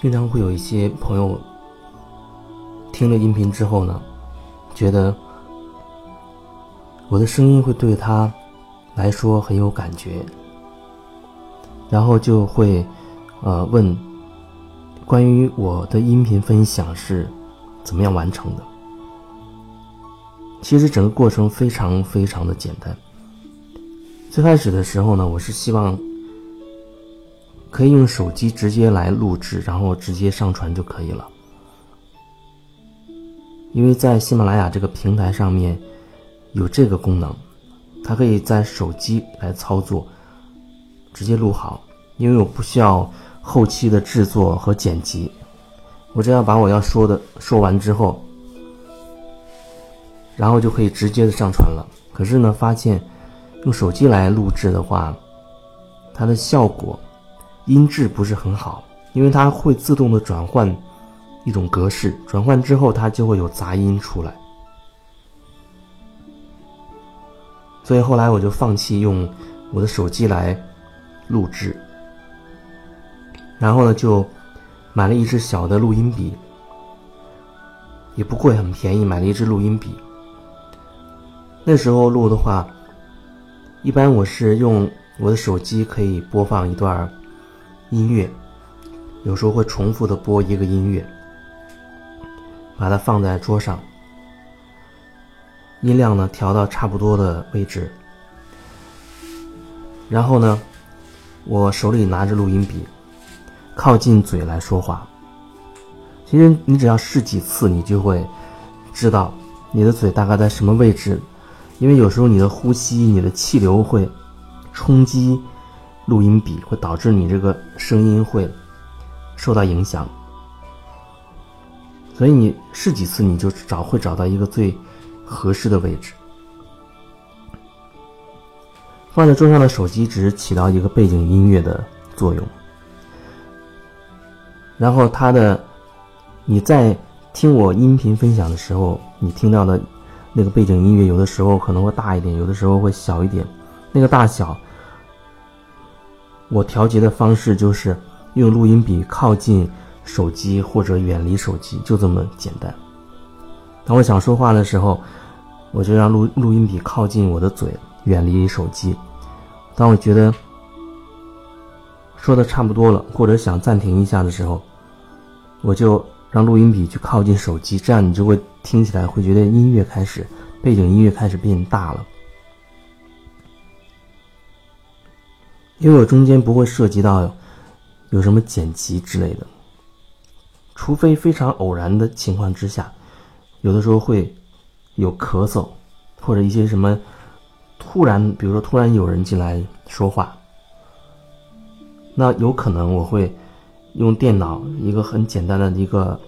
经常会有一些朋友听了音频之后呢，觉得我的声音会对他来说很有感觉，然后就会呃问关于我的音频分享是怎么样完成的。其实整个过程非常非常的简单。最开始的时候呢，我是希望。可以用手机直接来录制，然后直接上传就可以了。因为在喜马拉雅这个平台上面有这个功能，它可以在手机来操作，直接录好。因为我不需要后期的制作和剪辑，我只要把我要说的说完之后，然后就可以直接的上传了。可是呢，发现用手机来录制的话，它的效果。音质不是很好，因为它会自动的转换一种格式，转换之后它就会有杂音出来。所以后来我就放弃用我的手机来录制，然后呢就买了一支小的录音笔，也不贵，很便宜，买了一支录音笔。那时候录的话，一般我是用我的手机可以播放一段。音乐有时候会重复的播一个音乐，把它放在桌上，音量呢调到差不多的位置，然后呢，我手里拿着录音笔，靠近嘴来说话。其实你只要试几次，你就会知道你的嘴大概在什么位置，因为有时候你的呼吸、你的气流会冲击。录音笔会导致你这个声音会受到影响，所以你试几次你就找会找到一个最合适的位置。放在桌上的手机只是起到一个背景音乐的作用，然后它的你在听我音频分享的时候，你听到的那个背景音乐有的时候可能会大一点，有的时候会小一点，那个大小。我调节的方式就是用录音笔靠近手机或者远离手机，就这么简单。当我想说话的时候，我就让录录音笔靠近我的嘴，远离手机。当我觉得说的差不多了，或者想暂停一下的时候，我就让录音笔去靠近手机，这样你就会听起来会觉得音乐开始背景音乐开始变大了。因为我中间不会涉及到有什么剪辑之类的，除非非常偶然的情况之下，有的时候会有咳嗽，或者一些什么突然，比如说突然有人进来说话，那有可能我会用电脑一个很简单的一个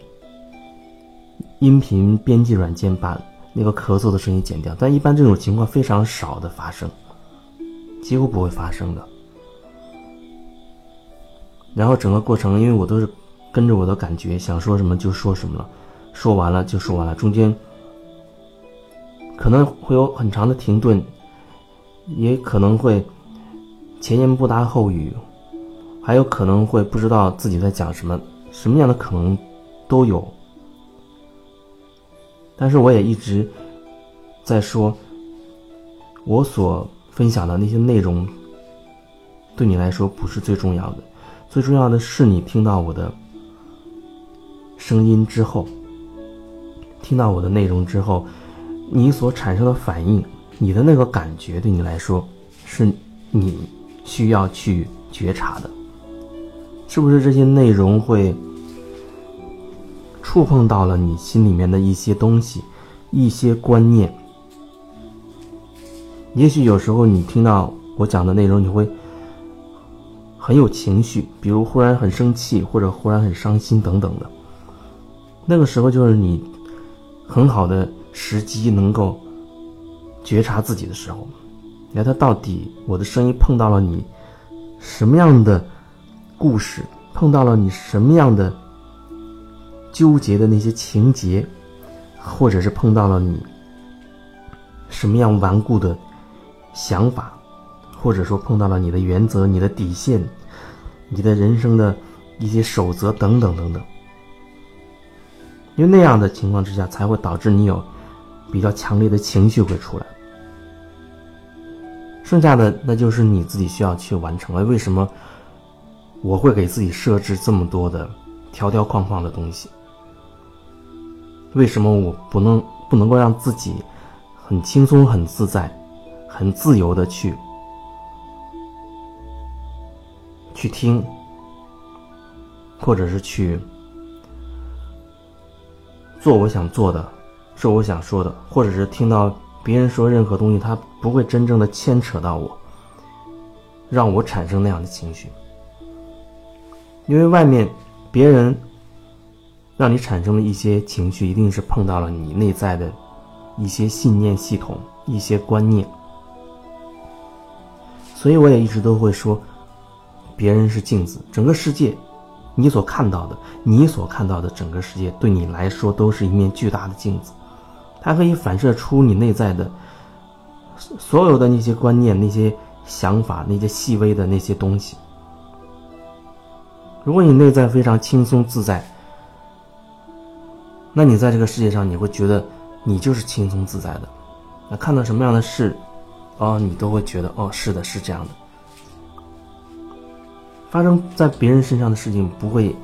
音频编辑软件把那个咳嗽的声音剪掉，但一般这种情况非常少的发生，几乎不会发生的。然后整个过程，因为我都是跟着我的感觉，想说什么就说什么了，说完了就说完了，中间可能会有很长的停顿，也可能会前言不搭后语，还有可能会不知道自己在讲什么，什么样的可能都有。但是我也一直在说，我所分享的那些内容，对你来说不是最重要的。最重要的是，你听到我的声音之后，听到我的内容之后，你所产生的反应，你的那个感觉，对你来说，是你需要去觉察的。是不是这些内容会触碰到了你心里面的一些东西、一些观念？也许有时候你听到我讲的内容，你会。很有情绪，比如忽然很生气，或者忽然很伤心等等的。那个时候就是你很好的时机，能够觉察自己的时候。你看，他到底我的声音碰到了你什么样的故事，碰到了你什么样的纠结的那些情节，或者是碰到了你什么样顽固的想法。或者说碰到了你的原则、你的底线、你的人生的一些守则等等等等。因为那样的情况之下，才会导致你有比较强烈的情绪会出来。剩下的那就是你自己需要去完成了。为什么我会给自己设置这么多的条条框框的东西？为什么我不能不能够让自己很轻松、很自在、很自由的去去听，或者是去？做我想做的，说我想说的，或者是听到别人说任何东西，他不会真正的牵扯到我，让我产生那样的情绪。因为外面别人让你产生的一些情绪，一定是碰到了你内在的一些信念系统、一些观念。所以我也一直都会说，别人是镜子，整个世界。你所看到的，你所看到的整个世界，对你来说都是一面巨大的镜子，它可以反射出你内在的所有的那些观念、那些想法、那些细微的那些东西。如果你内在非常轻松自在，那你在这个世界上，你会觉得你就是轻松自在的。那看到什么样的事，哦，你都会觉得，哦，是的，是这样的。发生在别人身上的事情不会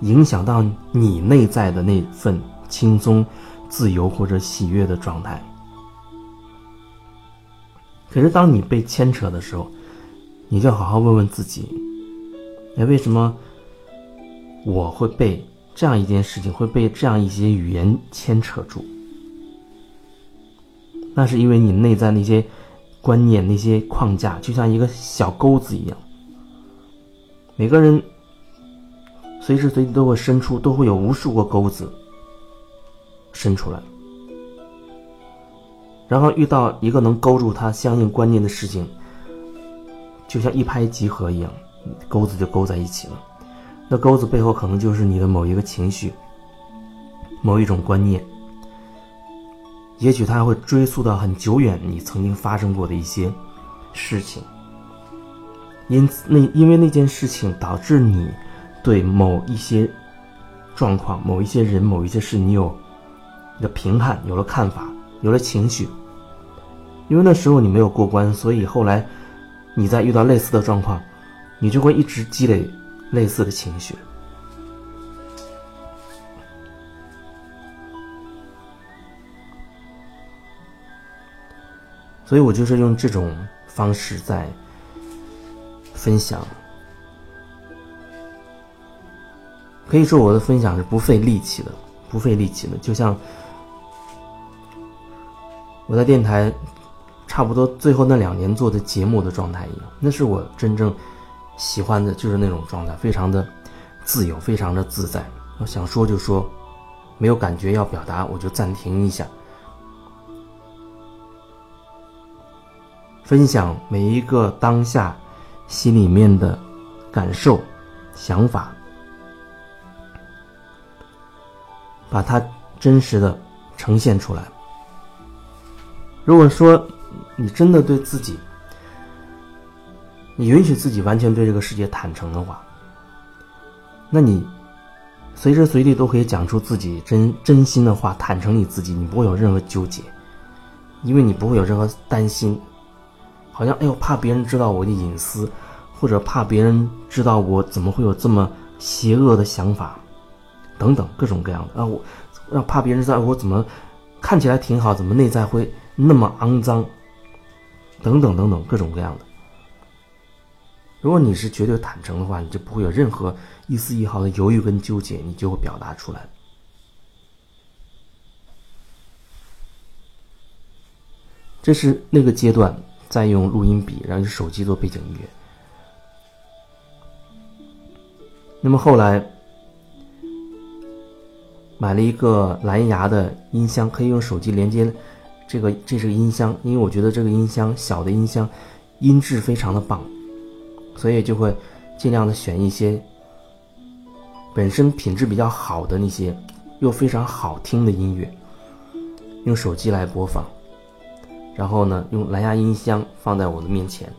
影响到你内在的那份轻松、自由或者喜悦的状态。可是当你被牵扯的时候，你就好好问问自己：哎，为什么我会被这样一件事情，会被这样一些语言牵扯住？那是因为你内在那些观念、那些框架，就像一个小钩子一样。每个人随时随地都会伸出，都会有无数个钩子伸出来，然后遇到一个能勾住他相应观念的事情，就像一拍即合一样，钩子就勾在一起了。那钩子背后可能就是你的某一个情绪、某一种观念，也许它会追溯到很久远你曾经发生过的一些事情。因，那因为那件事情导致你对某一些状况、某一些人、某一些事，你有一个评判，有了看法，有了情绪。因为那时候你没有过关，所以后来你在遇到类似的状况，你就会一直积累类似的情绪。所以我就是用这种方式在。分享，可以说我的分享是不费力气的，不费力气的，就像我在电台差不多最后那两年做的节目的状态一样，那是我真正喜欢的，就是那种状态，非常的自由，非常的自在。我想说就说，没有感觉要表达，我就暂停一下，分享每一个当下。心里面的感受、想法，把它真实的呈现出来。如果说你真的对自己，你允许自己完全对这个世界坦诚的话，那你随时随地都可以讲出自己真真心的话，坦诚你自己，你不会有任何纠结，因为你不会有任何担心。好像哎呦，怕别人知道我的隐私，或者怕别人知道我怎么会有这么邪恶的想法，等等各种各样的啊，我让怕别人知道我怎么看起来挺好，怎么内在会那么肮脏，等等等等各种各样的。如果你是绝对坦诚的话，你就不会有任何一丝一毫的犹豫跟纠结，你就会表达出来。这是那个阶段。再用录音笔，然后用手机做背景音乐。那么后来买了一个蓝牙的音箱，可以用手机连接。这个这是个音箱，因为我觉得这个音箱小的音箱音质非常的棒，所以就会尽量的选一些本身品质比较好的那些又非常好听的音乐，用手机来播放。然后呢，用蓝牙音箱放在我的面前。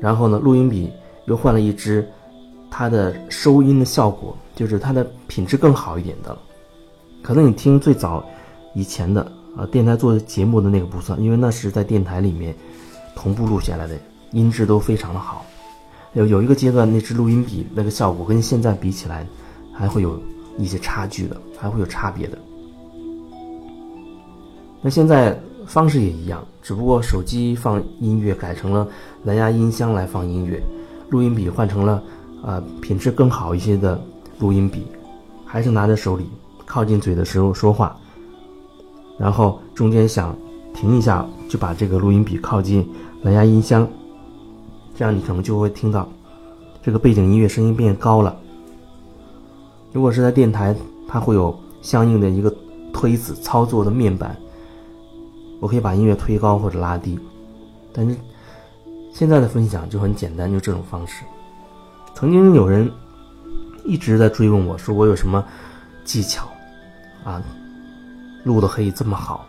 然后呢，录音笔又换了一支，它的收音的效果就是它的品质更好一点的。可能你听最早以前的啊电台做节目的那个不算，因为那是在电台里面同步录下来的，音质都非常的好。有有一个阶段，那支录音笔那个效果跟现在比起来，还会有一些差距的，还会有差别的。那现在方式也一样，只不过手机放音乐改成了蓝牙音箱来放音乐，录音笔换成了啊品质更好一些的录音笔，还是拿在手里靠近嘴的时候说话，然后中间想停一下，就把这个录音笔靠近蓝牙音箱。这样你可能就会听到这个背景音乐声音变高了。如果是在电台，它会有相应的一个推子操作的面板，我可以把音乐推高或者拉低。但是现在的分享就很简单，就这种方式。曾经有人一直在追问我说我有什么技巧啊，录的可以这么好？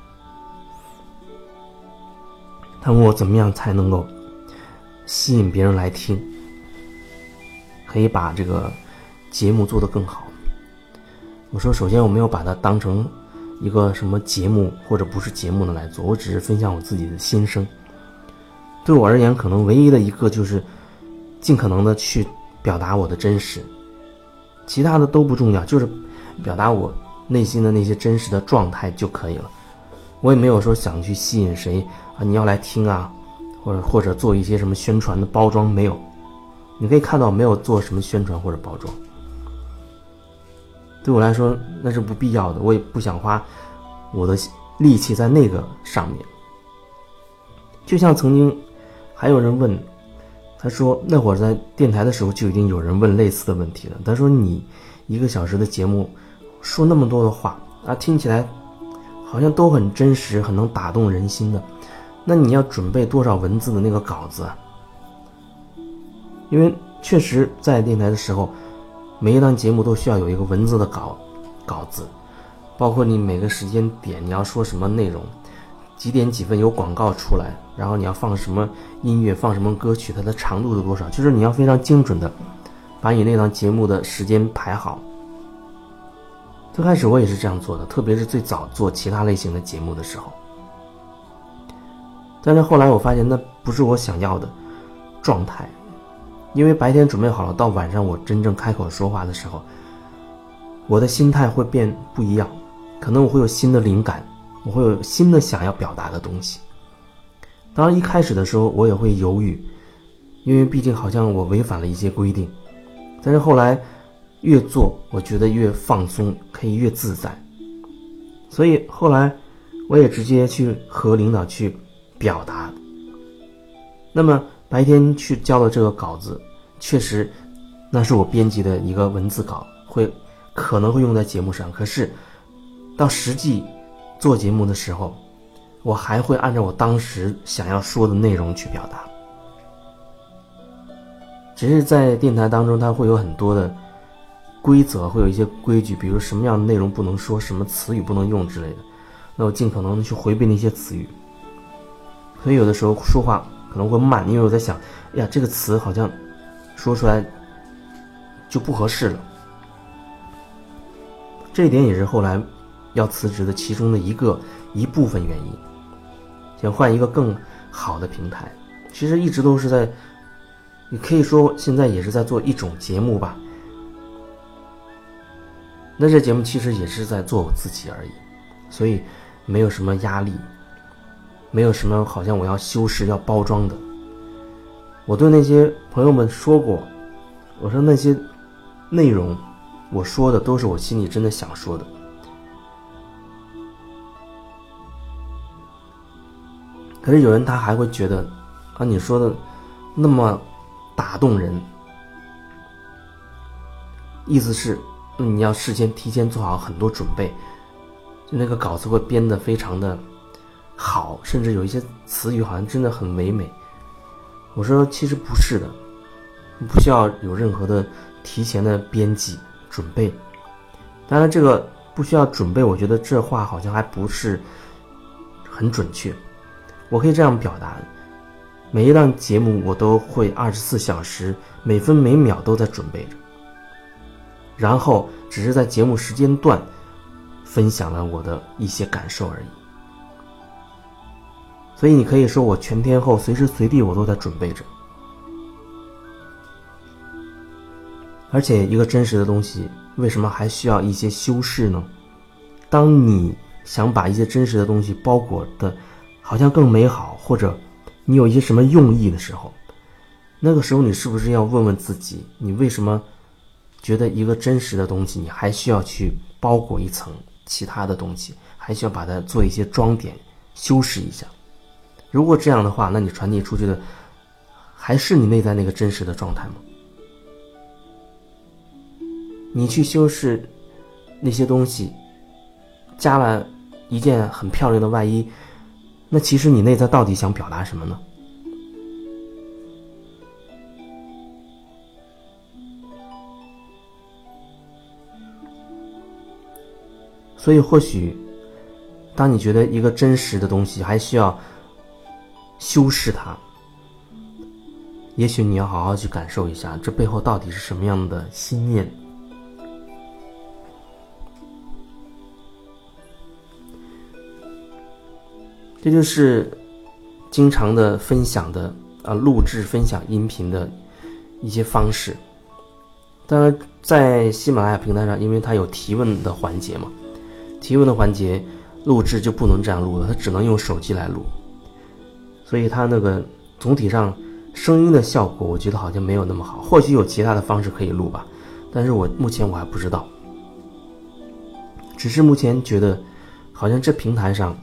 他问我怎么样才能够。吸引别人来听，可以把这个节目做得更好。我说，首先我没有把它当成一个什么节目或者不是节目的来做，我只是分享我自己的心声。对我而言，可能唯一的一个就是尽可能的去表达我的真实，其他的都不重要，就是表达我内心的那些真实的状态就可以了。我也没有说想去吸引谁啊，你要来听啊。或者或者做一些什么宣传的包装没有？你可以看到没有做什么宣传或者包装。对我来说那是不必要的，我也不想花我的力气在那个上面。就像曾经还有人问，他说那会儿在电台的时候就已经有人问类似的问题了。他说你一个小时的节目说那么多的话啊，听起来好像都很真实，很能打动人心的。那你要准备多少文字的那个稿子？因为确实在电台的时候，每一档节目都需要有一个文字的稿稿子，包括你每个时间点你要说什么内容，几点几分有广告出来，然后你要放什么音乐，放什么歌曲，它的长度是多少？就是你要非常精准的把你那档节目的时间排好。最开始我也是这样做的，特别是最早做其他类型的节目的时候。但是后来我发现那不是我想要的状态，因为白天准备好了，到晚上我真正开口说话的时候，我的心态会变不一样，可能我会有新的灵感，我会有新的想要表达的东西。当然一开始的时候我也会犹豫，因为毕竟好像我违反了一些规定。但是后来越做，我觉得越放松，可以越自在。所以后来我也直接去和领导去。表达。那么白天去交的这个稿子，确实，那是我编辑的一个文字稿，会可能会用在节目上。可是，到实际做节目的时候，我还会按照我当时想要说的内容去表达。只是在电台当中，它会有很多的规则，会有一些规矩，比如什么样的内容不能说，什么词语不能用之类的。那我尽可能去回避那些词语。所以有的时候说话可能会慢，因为我在想，哎呀，这个词好像说出来就不合适了。这一点也是后来要辞职的其中的一个一部分原因，想换一个更好的平台。其实一直都是在，你可以说现在也是在做一种节目吧。那这节目其实也是在做我自己而已，所以没有什么压力。没有什么好像我要修饰、要包装的。我对那些朋友们说过，我说那些内容，我说的都是我心里真的想说的。可是有人他还会觉得，啊，你说的那么打动人，意思是你要事先提前做好很多准备，就那个稿子会编得非常的。好，甚至有一些词语好像真的很唯美。我说其实不是的，不需要有任何的提前的编辑准备。当然，这个不需要准备，我觉得这话好像还不是很准确。我可以这样表达：每一档节目我都会二十四小时，每分每秒都在准备着，然后只是在节目时间段分享了我的一些感受而已。所以你可以说我全天候随时随地我都在准备着，而且一个真实的东西为什么还需要一些修饰呢？当你想把一些真实的东西包裹的，好像更美好，或者你有一些什么用意的时候，那个时候你是不是要问问自己，你为什么觉得一个真实的东西，你还需要去包裹一层其他的东西，还需要把它做一些装点、修饰一下？如果这样的话，那你传递出去的还是你内在那个真实的状态吗？你去修饰那些东西。加了一件很漂亮的外衣，那其实你内在到底想表达什么呢？所以，或许当你觉得一个真实的东西还需要修饰它，也许你要好好去感受一下，这背后到底是什么样的心念。这就是经常的分享的啊，录制分享音频的一些方式。当然，在喜马拉雅平台上，因为它有提问的环节嘛，提问的环节录制就不能这样录了，它只能用手机来录。所以它那个总体上声音的效果，我觉得好像没有那么好。或许有其他的方式可以录吧，但是我目前我还不知道。只是目前觉得，好像这平台上。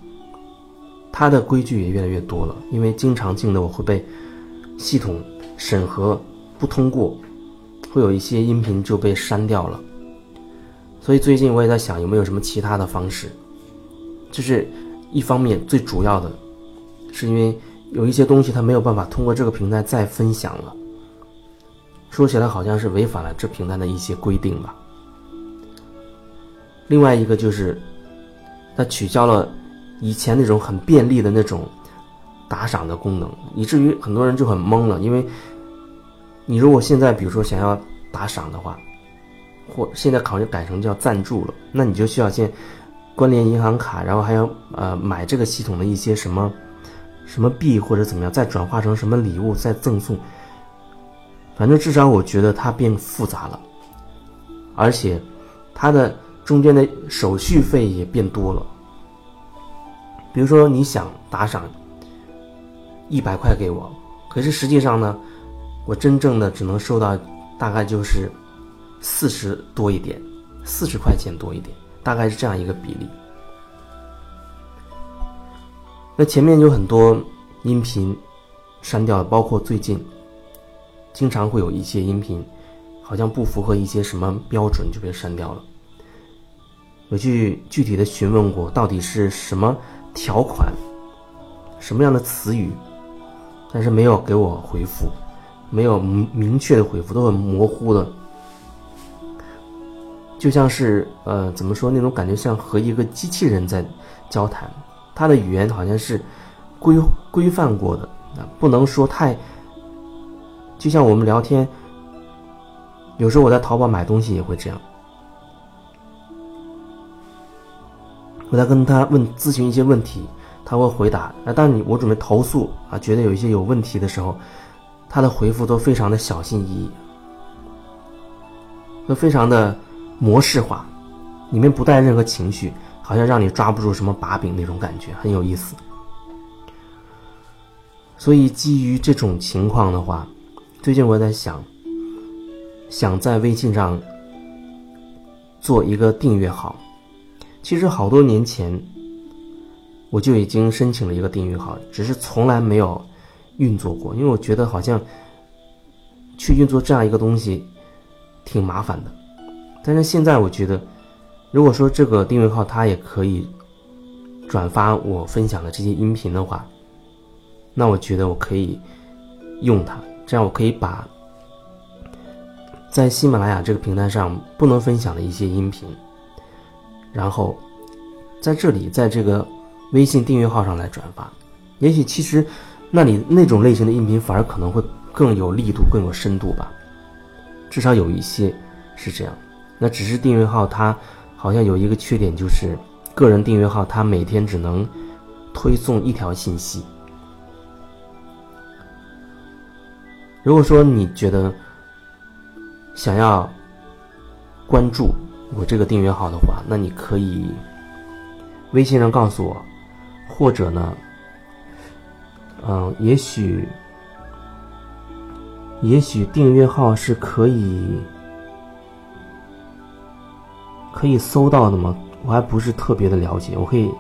它的规矩也越来越多了，因为经常性的我会被系统审核不通过，会有一些音频就被删掉了。所以最近我也在想有没有什么其他的方式。这是一方面，最主要的是因为有一些东西他没有办法通过这个平台再分享了。说起来好像是违反了这平台的一些规定吧。另外一个就是他取消了。以前那种很便利的那种打赏的功能，以至于很多人就很懵了。因为，你如果现在比如说想要打赏的话，或现在考虑改成叫赞助了，那你就需要先关联银行卡，然后还要呃买这个系统的一些什么什么币或者怎么样，再转化成什么礼物再赠送。反正至少我觉得它变复杂了，而且它的中间的手续费也变多了。比如说，你想打赏一百块给我，可是实际上呢，我真正的只能收到大概就是四十多一点，四十块钱多一点，大概是这样一个比例。那前面有很多音频删掉了，包括最近经常会有一些音频好像不符合一些什么标准就被删掉了。我去具体的询问过，到底是什么？条款，什么样的词语，但是没有给我回复，没有明确的回复，都很模糊的，就像是呃，怎么说那种感觉，像和一个机器人在交谈，他的语言好像是规规范过的啊，不能说太，就像我们聊天，有时候我在淘宝买东西也会这样。我在跟他问咨询一些问题，他会回答。那当你我准备投诉啊，觉得有一些有问题的时候，他的回复都非常的小心翼翼，都非常的模式化，里面不带任何情绪，好像让你抓不住什么把柄那种感觉，很有意思。所以基于这种情况的话，最近我在想，想在微信上做一个订阅号。其实好多年前，我就已经申请了一个订阅号，只是从来没有运作过，因为我觉得好像去运作这样一个东西挺麻烦的。但是现在我觉得，如果说这个订阅号它也可以转发我分享的这些音频的话，那我觉得我可以用它，这样我可以把在喜马拉雅这个平台上不能分享的一些音频。然后，在这里，在这个微信订阅号上来转发，也许其实那里那种类型的音频反而可能会更有力度、更有深度吧。至少有一些是这样。那只是订阅号它好像有一个缺点，就是个人订阅号它每天只能推送一条信息。如果说你觉得想要关注我这个订阅号的话，那你可以微信上告诉我，或者呢，嗯，也许也许订阅号是可以可以搜到的吗？我还不是特别的了解，我可以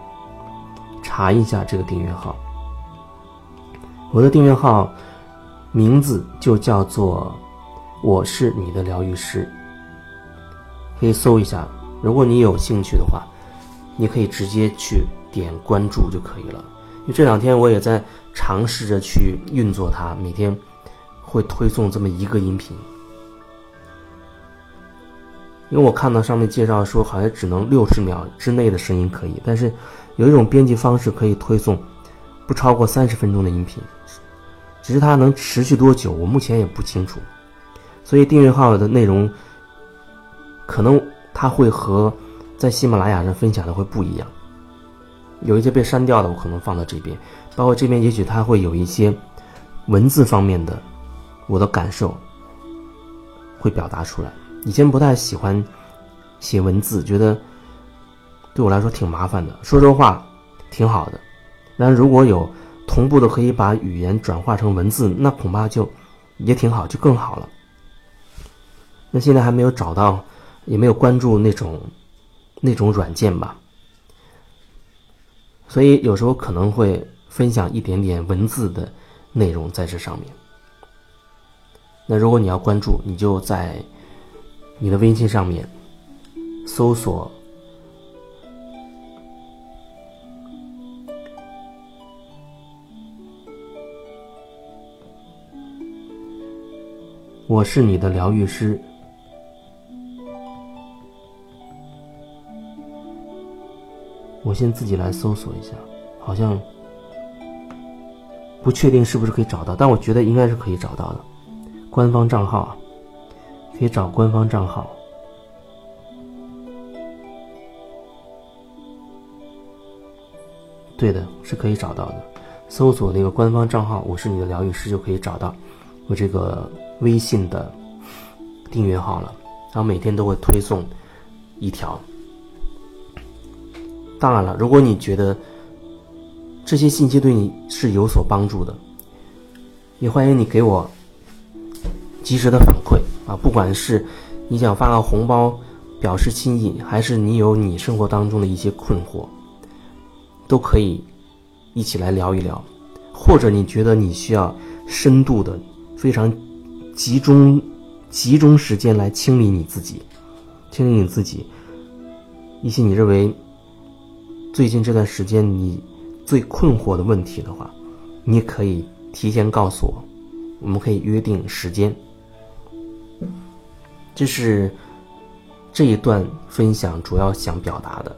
查一下这个订阅号。我的订阅号名字就叫做。我是你的疗愈师，可以搜一下。如果你有兴趣的话，你可以直接去点关注就可以了。因为这两天我也在尝试着去运作它，每天会推送这么一个音频。因为我看到上面介绍说，好像只能六十秒之内的声音可以，但是有一种编辑方式可以推送不超过三十分钟的音频，只是它能持续多久，我目前也不清楚。所以订阅号的内容，可能它会和在喜马拉雅上分享的会不一样，有一些被删掉的，我可能放到这边，包括这边也许它会有一些文字方面的我的感受会表达出来。以前不太喜欢写文字，觉得对我来说挺麻烦的，说说话挺好的，但如果有同步的可以把语言转化成文字，那恐怕就也挺好，就更好了。那现在还没有找到，也没有关注那种那种软件吧，所以有时候可能会分享一点点文字的内容在这上面。那如果你要关注，你就在你的微信上面搜索“我是你的疗愈师”。我先自己来搜索一下，好像不确定是不是可以找到，但我觉得应该是可以找到的。官方账号啊，可以找官方账号。对的，是可以找到的。搜索那个官方账号“我是你的疗愈师”就可以找到我这个微信的订阅号了。然后每天都会推送一条。当然了，如果你觉得这些信息对你是有所帮助的，也欢迎你给我及时的反馈啊！不管是你想发个红包表示心意，还是你有你生活当中的一些困惑，都可以一起来聊一聊。或者你觉得你需要深度的、非常集中、集中时间来清理你自己，清理你自己一些你认为。最近这段时间你最困惑的问题的话，你也可以提前告诉我，我们可以约定时间。这是这一段分享主要想表达的。